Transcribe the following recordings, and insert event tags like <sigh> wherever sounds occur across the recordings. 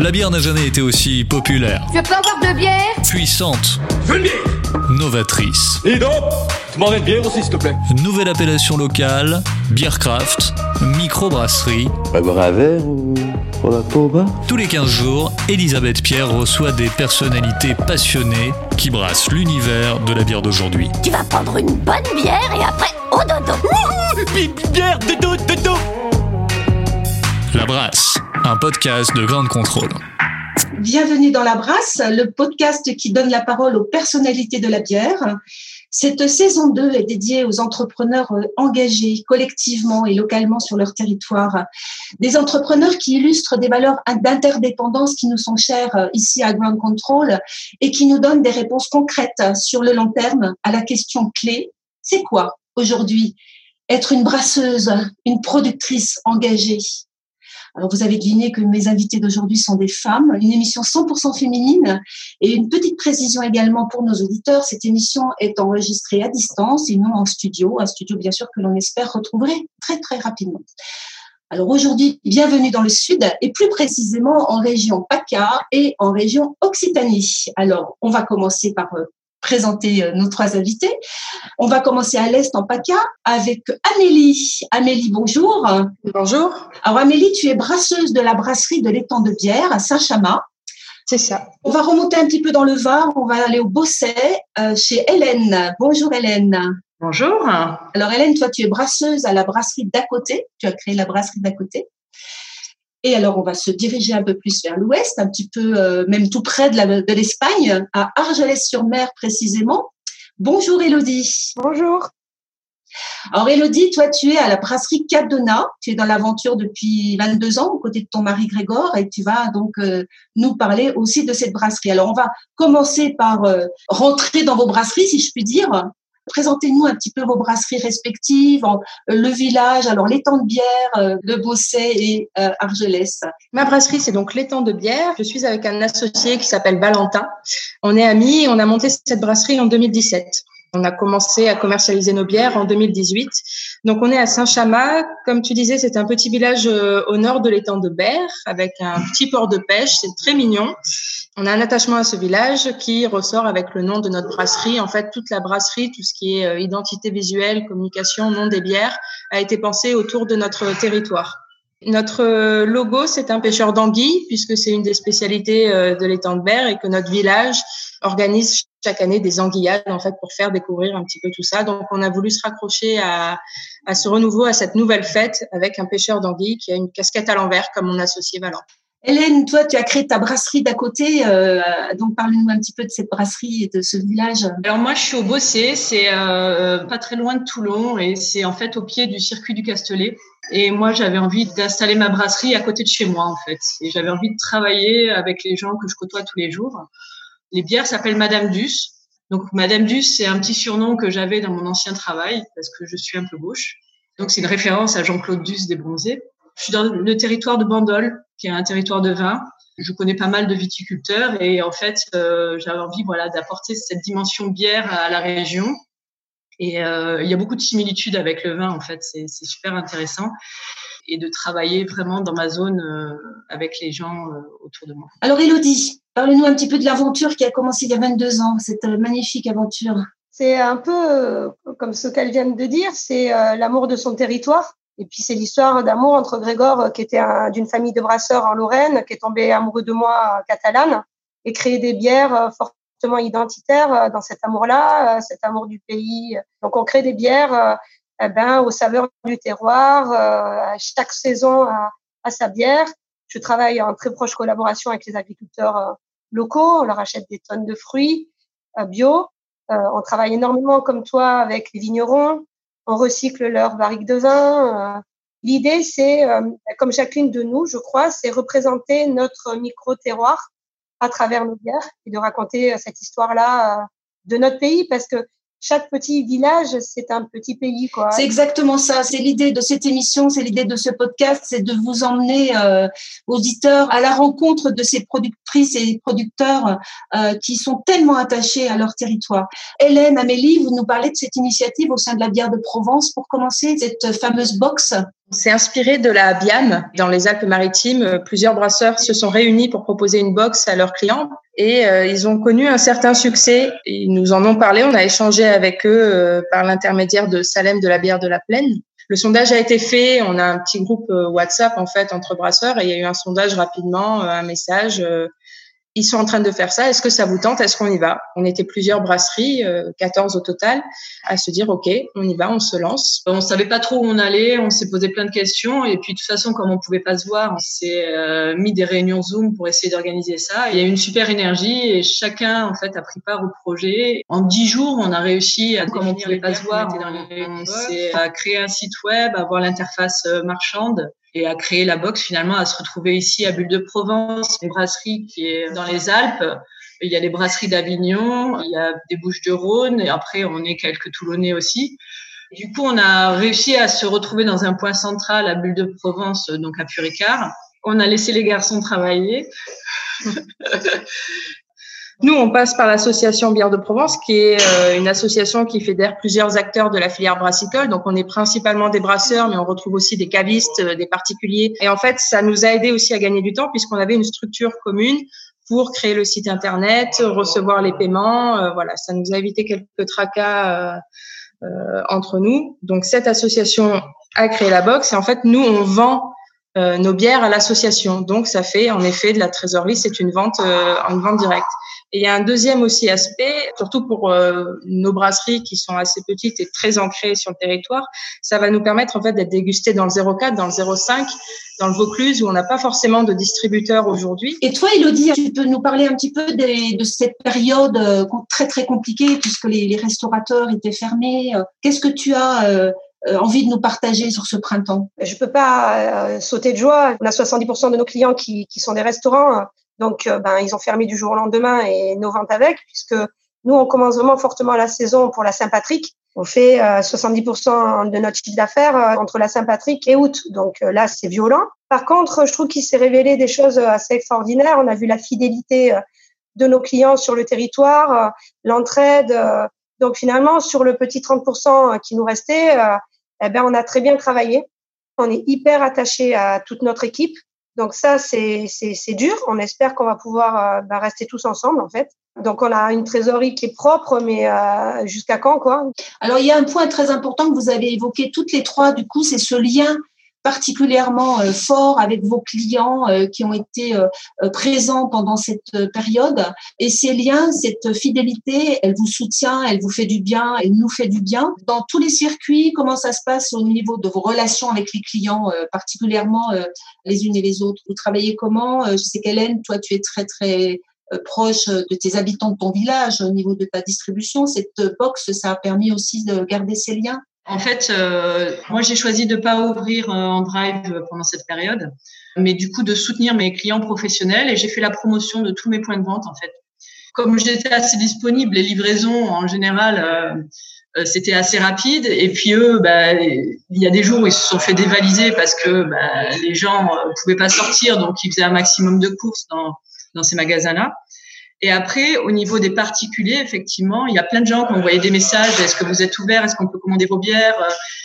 La bière n'a jamais été aussi populaire, Tu veux pas avoir de bière puissante, Je veux une bière novatrice. Et donc Tu m'en une bière aussi, s'il te plaît Nouvelle appellation locale, Beercraft, microbrasserie. Pas boire un verre ou pour la peau bas? Tous les 15 jours, Elisabeth Pierre reçoit des personnalités passionnées qui brassent l'univers de la bière d'aujourd'hui. Tu vas prendre une bonne bière et après au dodo. Bière, dodo, dodo La Brasse, un podcast de grande contrôle. Bienvenue dans La Brasse, le podcast qui donne la parole aux personnalités de la bière. Cette saison 2 est dédiée aux entrepreneurs euh, engagés collectivement et localement sur leur territoire. Des entrepreneurs qui illustrent des valeurs d'interdépendance qui nous sont chères euh, ici à Ground Control et qui nous donnent des réponses concrètes sur le long terme à la question clé. C'est quoi aujourd'hui? Être une brasseuse, une productrice engagée alors, vous avez deviné que mes invités d'aujourd'hui sont des femmes, une émission 100% féminine et une petite précision également pour nos auditeurs. Cette émission est enregistrée à distance et non en studio, un studio bien sûr que l'on espère retrouver très très rapidement. Alors aujourd'hui, bienvenue dans le sud et plus précisément en région PACA et en région Occitanie. Alors, on va commencer par euh, présenter euh, nos trois invités. On va commencer à l'Est en PACA avec Amélie. Amélie, bonjour. Bonjour, Alors Amélie, tu es brasseuse de la brasserie de l'étang de bière à Saint-Chamas. c'est ça. On va remonter un petit peu dans le Var, on va aller au Bosset euh, chez Hélène. Bonjour Hélène. Bonjour. Alors Hélène, toi tu es brasseuse à la brasserie d'à côté. Tu as créé la brasserie d'à côté. Et alors on va se diriger un peu plus vers l'ouest, un petit peu euh, même tout près de l'Espagne, à Argelès-sur-Mer précisément. Bonjour Elodie. Bonjour. Alors Elodie, toi tu es à la brasserie Cadena, tu es dans l'aventure depuis 22 ans aux côtés de ton mari Grégor et tu vas donc euh, nous parler aussi de cette brasserie. Alors on va commencer par euh, rentrer dans vos brasseries si je puis dire. Présentez-nous un petit peu vos brasseries respectives, euh, le village, alors l'étang de bière, euh, le Bosset et euh, Argelès. Ma brasserie, c'est donc l'étang de bière. Je suis avec un associé qui s'appelle Valentin. On est amis et on a monté cette brasserie en 2017. On a commencé à commercialiser nos bières en 2018. Donc on est à Saint-Chamas. Comme tu disais, c'est un petit village euh, au nord de l'étang de Berre avec un petit port de pêche. C'est très mignon. On a un attachement à ce village qui ressort avec le nom de notre brasserie. En fait, toute la brasserie, tout ce qui est euh, identité visuelle, communication, nom des bières, a été pensé autour de notre territoire. Notre euh, logo, c'est un pêcheur d'anguilles, puisque c'est une des spécialités de l'étang de Berre et que notre village organise chaque année des anguillades, en fait, pour faire découvrir un petit peu tout ça. Donc, on a voulu se raccrocher à, à ce renouveau, à cette nouvelle fête avec un pêcheur d'anguilles qui a une casquette à l'envers, comme mon associé Valent. Hélène, toi tu as créé ta brasserie d'à côté, euh, donc parle-nous un petit peu de cette brasserie et de ce village. Alors moi, je suis au Bossé, c'est euh, pas très loin de Toulon et c'est en fait au pied du circuit du Castellet. Et moi, j'avais envie d'installer ma brasserie à côté de chez moi en fait. Et j'avais envie de travailler avec les gens que je côtoie tous les jours. Les bières s'appellent Madame Duss. Donc Madame Duss, c'est un petit surnom que j'avais dans mon ancien travail parce que je suis un peu gauche. Donc c'est une référence à Jean-Claude Duss des Bronzés. Je suis dans le territoire de Bandol, qui est un territoire de vin. Je connais pas mal de viticulteurs et en fait, euh, j'avais envie voilà d'apporter cette dimension bière à la région. Et euh, il y a beaucoup de similitudes avec le vin en fait, c'est super intéressant et de travailler vraiment dans ma zone euh, avec les gens autour de moi. Alors Elodie, parle-nous un petit peu de l'aventure qui a commencé il y a 22 ans, cette euh, magnifique aventure. C'est un peu euh, comme ce qu'elle vient de dire, c'est euh, l'amour de son territoire. Et puis c'est l'histoire d'amour entre Grégor, qui était un- d'une famille de brasseurs en Lorraine, qui est tombé amoureux de moi catalane, et créer des bières fortement identitaires dans cet amour-là, cet amour du pays. Donc on crée des bières eh ben, aux saveurs du terroir, chaque saison à, à sa bière. Je travaille en très proche collaboration avec les agriculteurs locaux. On leur achète des tonnes de fruits euh, bio. Euh, on travaille énormément comme toi avec les vignerons. On recycle leurs barriques de vin. euh, L'idée, c'est, comme chacune de nous, je crois, c'est représenter notre micro-terroir à travers nos bières et de raconter cette histoire-là de notre pays parce que chaque petit village, c'est un petit pays. C'est exactement ça. C'est l'idée de cette émission, c'est l'idée de ce podcast, c'est de vous emmener, euh, auditeurs, à la rencontre de ces productrices et producteurs euh, qui sont tellement attachés à leur territoire. Hélène, Amélie, vous nous parlez de cette initiative au sein de la bière de Provence. Pour commencer, cette fameuse box c'est inspiré de la Biane. Dans les Alpes-Maritimes, plusieurs brasseurs se sont réunis pour proposer une box à leurs clients et euh, ils ont connu un certain succès. Ils nous en ont parlé, on a échangé avec eux euh, par l'intermédiaire de Salem de la bière de la Plaine. Le sondage a été fait, on a un petit groupe euh, WhatsApp en fait entre brasseurs et il y a eu un sondage rapidement, un message ils sont en train de faire ça. Est-ce que ça vous tente? Est-ce qu'on y va? On était plusieurs brasseries, 14 euh, au total, à se dire OK, on y va, on se lance. On savait pas trop où on allait, on s'est posé plein de questions et puis de toute façon, comme on pouvait pas se voir, on s'est euh, mis des réunions Zoom pour essayer d'organiser ça. Il y a eu une super énergie et chacun en fait a pris part au projet. En dix jours, on a réussi à comme on pouvait pas se voir, on, s'est à créer un site web, à avoir l'interface euh, marchande et à créer la box finalement à se retrouver ici à Bulle de Provence, une brasserie qui est dans les Alpes. Il y a les brasseries d'Avignon, il y a des Bouches de Rhône et après on est quelques Toulonnais aussi. Du coup, on a réussi à se retrouver dans un point central à Bulle de Provence, donc à Puricard. On a laissé les garçons travailler. <laughs> Nous, on passe par l'association Bière de Provence, qui est euh, une association qui fédère plusieurs acteurs de la filière brassicole. Donc, on est principalement des brasseurs, mais on retrouve aussi des cavistes, euh, des particuliers. Et en fait, ça nous a aidé aussi à gagner du temps puisqu'on avait une structure commune pour créer le site internet, recevoir les paiements. Euh, voilà, ça nous a évité quelques tracas entre nous. Donc, cette association a créé la box et en fait, nous, on vend nos bières à l'association. Donc, ça fait en effet de la trésorerie. C'est une vente, une vente directe. Et il y a un deuxième aussi aspect, surtout pour euh, nos brasseries qui sont assez petites et très ancrées sur le territoire, ça va nous permettre en fait d'être dégustés dans le 0,4, dans le 0,5, dans le Vaucluse où on n'a pas forcément de distributeurs aujourd'hui. Et toi, Elodie, tu peux nous parler un petit peu de cette période euh, très très compliquée puisque les, restaurateurs étaient fermés. Euh, qu'est-ce que tu as envie de nous partager sur ce printemps Je peux pas sauter de joie. On a 70% de nos clients qui, qui sont des restaurants. Donc, euh, ben, ils ont fermé du jour au lendemain et nos ventes avec, puisque nous, on commence vraiment fortement la saison pour la Saint-Patrick. On fait 70% euh, de notre chiffre d'affaires euh, entre la Saint-Patrick et août. Donc là, c'est violent. Par contre, je trouve qu'il s'est révélé des choses assez extraordinaires. On a vu la fidélité de nos clients sur le territoire, l'entraide. Donc finalement, sur le petit 30% qui nous restait, eh ben, on a très bien travaillé. On est hyper attaché à toute notre équipe. Donc ça, c'est dur. On espère qu'on va pouvoir bah, rester tous ensemble, en fait. Donc on a une trésorerie qui est propre, mais euh, jusqu'à quand, quoi? Alors il y a un point très important que vous avez évoqué toutes les trois. Du coup, c'est ce lien particulièrement euh, fort avec vos clients euh, qui ont été euh, présents pendant cette période. Et ces liens, cette fidélité, elle vous soutient, elle vous fait du bien, elle nous fait du bien. Dans tous les circuits, comment ça se passe au niveau de vos relations avec les clients, particulièrement les unes et les autres? Vous travaillez comment? Je sais qu'Hélène, toi, tu es très, très proche de tes habitants de ton village au niveau de ta distribution. Cette box, ça a permis aussi de garder ces liens? En fait, euh, moi, j'ai choisi de pas ouvrir euh, en drive pendant cette période, mais du coup de soutenir mes clients professionnels et j'ai fait la promotion de tous mes points de vente en fait. Comme j'étais assez disponible, les livraisons en général euh, c'était assez rapide et puis eux, bah, il y a des jours où ils se sont fait dévaliser parce que bah, les gens ne pouvaient pas sortir, donc ils faisaient un maximum de courses dans, dans ces magasins-là. Et après, au niveau des particuliers, effectivement, il y a plein de gens qui ont envoyé des messages. Est-ce que vous êtes ouvert Est-ce qu'on peut commander vos bières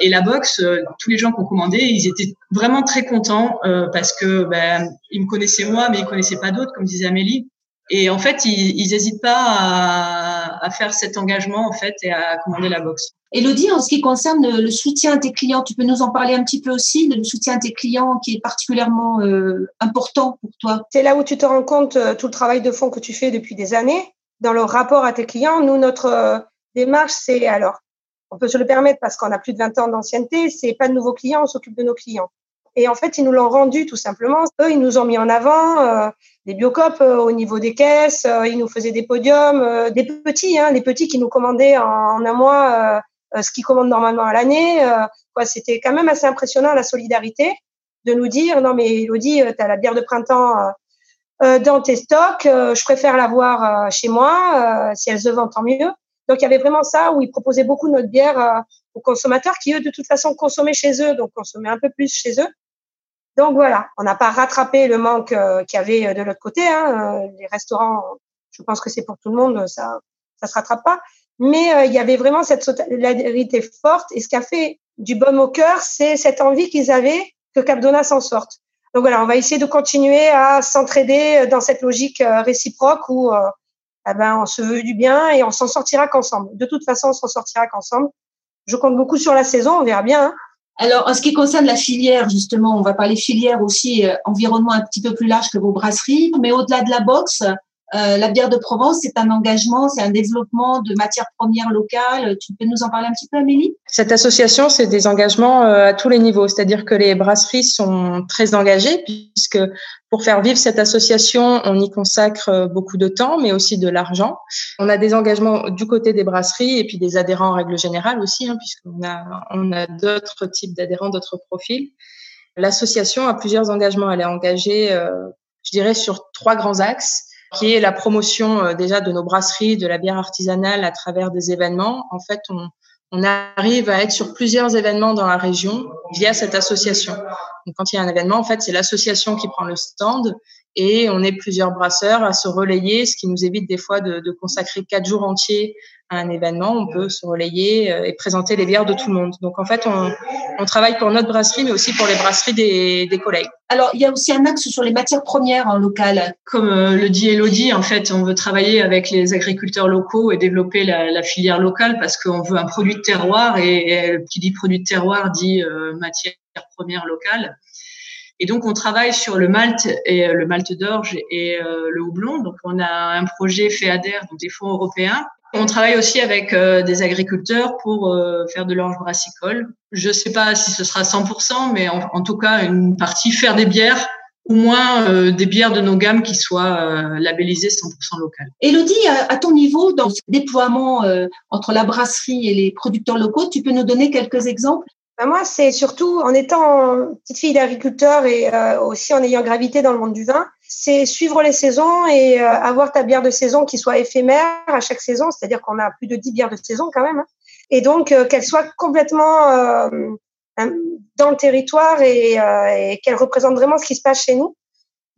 Et la box, euh, tous les gens qui ont commandé, ils étaient vraiment très contents euh, parce que ben, ils me connaissaient moi, mais ils connaissaient pas d'autres, comme disait Amélie. Et en fait, ils n'hésitent pas à, à, faire cet engagement en fait et à commander la box. Elodie, en ce qui concerne le soutien à tes clients, tu peux nous en parler un petit peu aussi, le soutien à tes clients qui est particulièrement euh, important pour toi? C'est là où tu te rends compte euh, tout le travail de fond que tu fais depuis des années dans le rapport à tes clients. Nous, notre euh, démarche, c'est alors, on peut se le permettre parce qu'on a plus de 20 ans d'ancienneté, c'est pas de nouveaux clients, on s'occupe de nos clients. Et en fait, ils nous l'ont rendu tout simplement. Eux, ils nous ont mis en avant euh, des biocopes euh, au niveau des caisses. Euh, ils nous faisaient des podiums, des petits, hein, les petits qui nous commandaient en, un mois ce qu'ils commandent normalement à l'année. quoi, c'était quand même assez impressionnant la solidarité de nous dire non mais Elodie, tu as la bière de printemps dans tes stocks, je préfère l'avoir chez moi. si elle se vend, tant mieux. Donc il y avait vraiment ça où ils proposaient beaucoup notre bière aux consommateurs qui eux de toute façon consommaient chez eux, donc consommaient un peu plus chez eux. Donc voilà, on n'a pas rattrapé le manque qu'il y avait de l'autre côté. Hein. Les restaurants, je pense que c'est pour tout le monde, ça ça se rattrape pas. Mais il y avait vraiment cette solidarité forte et ce qui a fait du baume au cœur, c'est cette envie qu'ils avaient que Capdona s'en sorte. Donc voilà, on va essayer de continuer à s'entraider dans cette logique réciproque où eh ben, on se veut du bien et on s'en sortira qu'ensemble. De toute façon, on s'en sortira qu'ensemble. Je compte beaucoup sur la saison, on verra bien. Hein. Alors, en ce qui concerne la filière, justement, on va parler filière aussi, euh, environnement un petit peu plus large que vos brasseries, mais au-delà de la boxe, euh, la bière de Provence, c'est un engagement, c'est un développement de matières premières locales. Tu peux nous en parler un petit peu, Amélie? Cette association, c'est des engagements euh, à tous les niveaux, c'est-à-dire que les brasseries sont très engagées, puisque pour faire vivre cette association, on y consacre euh, beaucoup de temps, mais aussi de l'argent. On a des engagements du côté des brasseries et puis des adhérents en règle générale aussi, hein, puisqu'on a, on a d'autres types d'adhérents, d'autres profils. L'association a plusieurs engagements. Elle est engagée, je dirais, sur trois grands axes qui est la promotion euh, déjà de nos brasseries, de la bière artisanale à travers des événements. En fait, on, on arrive à être sur plusieurs événements dans la région via cette association. Donc, quand il y a un événement, en fait, c'est l'association qui prend le stand et on est plusieurs brasseurs à se relayer, ce qui nous évite des fois de, consacrer quatre jours entiers à un événement. On peut se relayer euh, et présenter les bières de tout le monde. Donc en fait, on, travaille pour notre brasserie, mais aussi pour les brasseries des, collègues. Alors il y a aussi un axe sur les matières premières en local. Comme euh, le dit Elodie, en fait, on veut travailler avec les agriculteurs locaux et développer la, filière locale parce qu'on veut un produit de terroir et, et, qui dit produit de terroir dit euh, matière première locale. Et donc, on travaille sur le malt et euh, le malt d'orge et euh, le houblon. Donc, on a un projet FEADER, donc des fonds européens. On travaille aussi avec euh, des agriculteurs pour faire de l'orge brassicole. Je ne sais pas si ce sera 100%, mais en, tout cas, une partie faire des bières au moins des bières de nos gammes qui soient labellisées 100% locales. Elodie, à, à, ton niveau, dans ce déploiement entre la brasserie et les producteurs locaux, tu peux nous donner quelques exemples? Ben moi, c'est surtout en étant petite fille d'agriculteur et euh, aussi en ayant gravité dans le monde du vin, c'est suivre les saisons et euh, avoir ta bière de saison qui soit éphémère à chaque saison, c'est-à-dire qu'on a plus de 10 bières de saison quand même, hein. et donc euh, qu'elle soit complètement euh, dans le territoire et, et qu'elle représente vraiment ce qui se passe chez nous.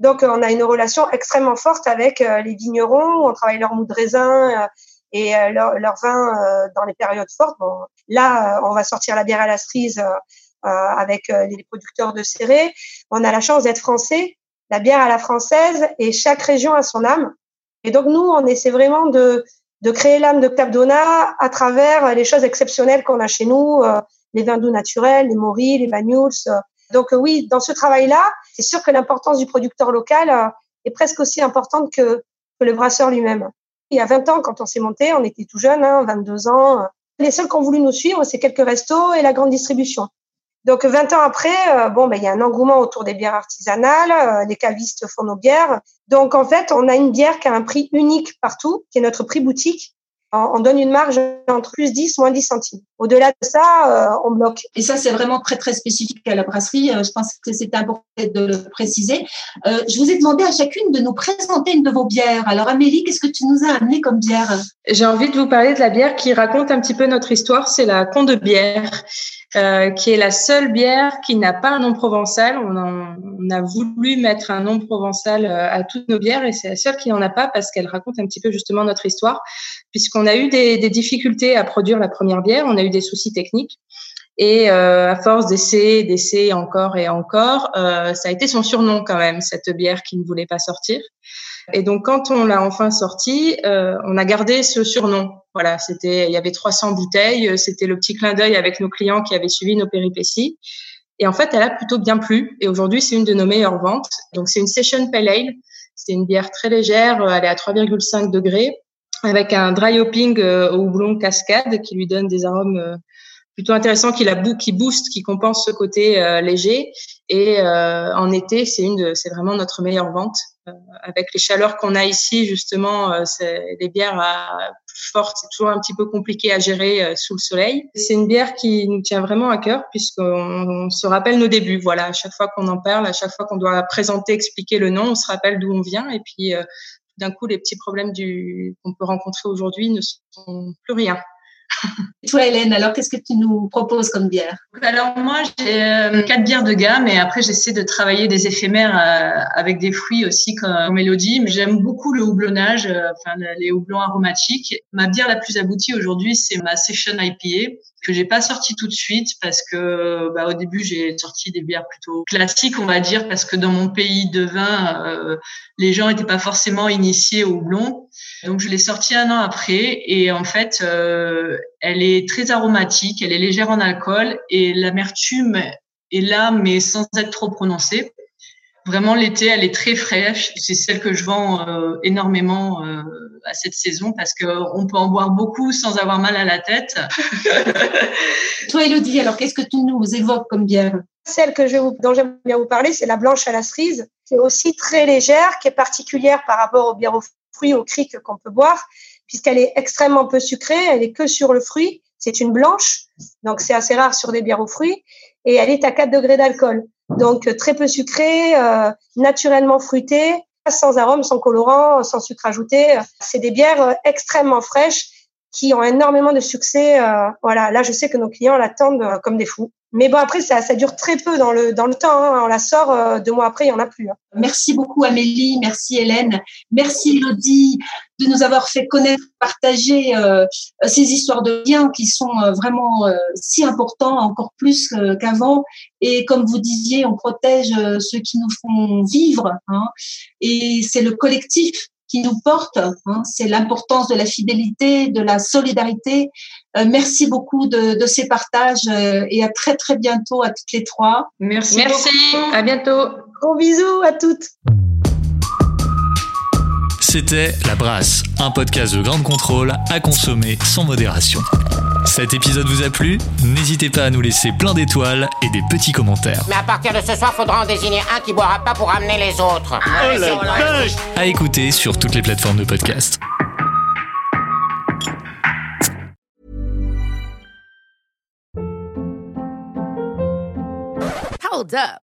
Donc on a une relation extrêmement forte avec les vignerons, on travaille leur mou de raisin et euh, leur, leur, vin euh, dans les périodes fortes. Bon, là, euh, on va sortir la bière à la cerise avec les producteurs de Céré. On a la chance d'être français, la bière à la française, et chaque région a son âme. Et donc nous, on essaie vraiment de, de créer l'âme de Capdona à travers les choses exceptionnelles qu'on a chez nous, les vins doux naturels, les moris, les banyuls. Donc oui, dans ce travail-là, c'est sûr que l'importance du producteur local est presque aussi importante que, que le brasseur lui-même. Il y a 20 ans, quand on s'est monté, on était tout jeune, hein, 22 ans. Les seuls qui ont voulu nous suivre, c'est quelques restos et la grande distribution. Donc 20 ans après, euh, bon, ben, il y a un engouement autour des bières artisanales, euh, les cavistes font nos bières. Donc en fait, on a une bière qui a un prix unique partout, qui est notre prix boutique, on donne une marge entre plus 10, moins 10 centimes. Au-delà de ça, euh, on bloque. Et ça, c'est vraiment très, très spécifique à la brasserie. Euh, je pense que c'est important de le préciser. Euh, je vous ai demandé à chacune de nous présenter une de vos bières. Alors, Amélie, qu'est-ce que tu nous as amené comme bière? J'ai envie de vous parler de la bière qui raconte un petit peu notre histoire. C'est la Con de bière. Euh, qui est la seule bière qui n'a pas un nom provençal. On, en, on, a voulu mettre un nom provençal euh, à toutes nos bières et c'est la seule qui n'en a pas parce qu'elle raconte un petit peu justement notre histoire, puisqu'on a eu des, des, difficultés à produire la première bière, on a eu des soucis techniques. Et euh, à force d'essayer, d'essayer encore et encore, euh, ça a été son surnom quand même, cette bière qui ne voulait pas sortir. Et donc, quand on l'a enfin sorti, euh, on a gardé ce surnom. Voilà, c'était, il y avait 300 bouteilles. C'était le petit clin d'œil avec nos clients qui avaient suivi nos péripéties. Et en fait, elle a plutôt bien plu. Et aujourd'hui, c'est une de nos meilleures ventes. Donc, c'est une Session Pale Ale. C'est une bière très légère. Elle est à 3,5 degrés avec un dry hopping euh, au houblon cascade qui lui donne des arômes euh, plutôt intéressant qui la qui booste, qui compense ce côté euh, léger. Et euh, en été, c'est une, c'est vraiment notre meilleure vente. Euh, avec les chaleurs qu'on a ici, justement, c'est les bières à, fortes, c'est toujours un petit peu compliqué à gérer sous le soleil. C'est une bière qui nous tient vraiment à cœur puisqu'on on se rappelle nos débuts. Voilà, à chaque fois qu'on en parle, à chaque fois qu'on doit présenter, expliquer le nom, on se rappelle d'où on vient et puis d'un coup, les petits problèmes qu'on peut rencontrer aujourd'hui ne sont plus rien. Toi, Hélène, alors qu'est-ce que tu nous proposes comme bière? Alors moi, j'ai euh, quatre bières de gamme et après j'essaie de travailler des éphémères euh, avec des fruits aussi comme Mélodie. Mais j'aime beaucoup le houblonnage, euh, enfin les houblons aromatiques. Ma bière la plus aboutie aujourd'hui, c'est ma Session IPA que j'ai pas sorti tout de suite parce que bah, au début j'ai sorti des bières plutôt classiques on va dire parce que dans mon pays de vin les gens n'étaient pas forcément initiés au houblon donc je l'ai sortie un an après et en fait, euh, elle est très aromatique, elle est légère en alcool et l'amertume est là mais sans être trop prononcée. Vraiment l'été, elle est très fraîche. C'est celle que je vends euh, énormément euh, à cette saison parce qu'on peut en boire beaucoup sans avoir mal à la tête. <laughs> Toi, Elodie, alors qu'est-ce que tu nous évoques comme bière? Celle que je vous, dont j'aime bien vous parler, c'est la blanche à la cerise, qui est aussi très légère, qui est particulière par rapport aux bières au fruits au cric qu'on peut boire, puisqu'elle est extrêmement peu sucrée, elle est que sur le fruit. C'est une blanche, donc c'est assez rare sur des bières aux fruits, et elle est à 4 degrés d'alcool. Donc euh, très peu sucrée, euh, naturellement fruitée, sans arôme, sans colorant, sans sucre ajouté. C'est des bières euh, extrêmement fraîches qui ont énormément de succès. voilà, là je sais que nos clients l'attendent comme des fous. Mais bon, après, ça, ça dure très peu dans le, dans le temps. Hein. On la sort, euh, deux mois après, il n'y en a plus. Hein. Merci beaucoup, Amélie. Merci, Hélène. Merci, Elodie, de nous avoir fait connaître, partager euh, ces histoires de liens qui sont euh, vraiment euh, si importants, encore plus qu'avant. Et comme vous disiez, on protège ceux qui nous font vivre. Hein. Et c'est le collectif qui nous porte. Hein. C'est l'importance de la fidélité, de la solidarité. Euh, merci beaucoup de, de ces partages euh, et à très très bientôt à toutes les trois. Merci. Merci. À bientôt. Gros bisous à toutes. C'était La Brasse, un podcast de grande contrôle à consommer sans modération. Cet épisode vous a plu N'hésitez pas à nous laisser plein d'étoiles et des petits commentaires. Mais à partir de ce soir, faudra en désigner un qui boira pas pour amener les autres. Oh la À écouter sur toutes les plateformes de podcast. Hold up.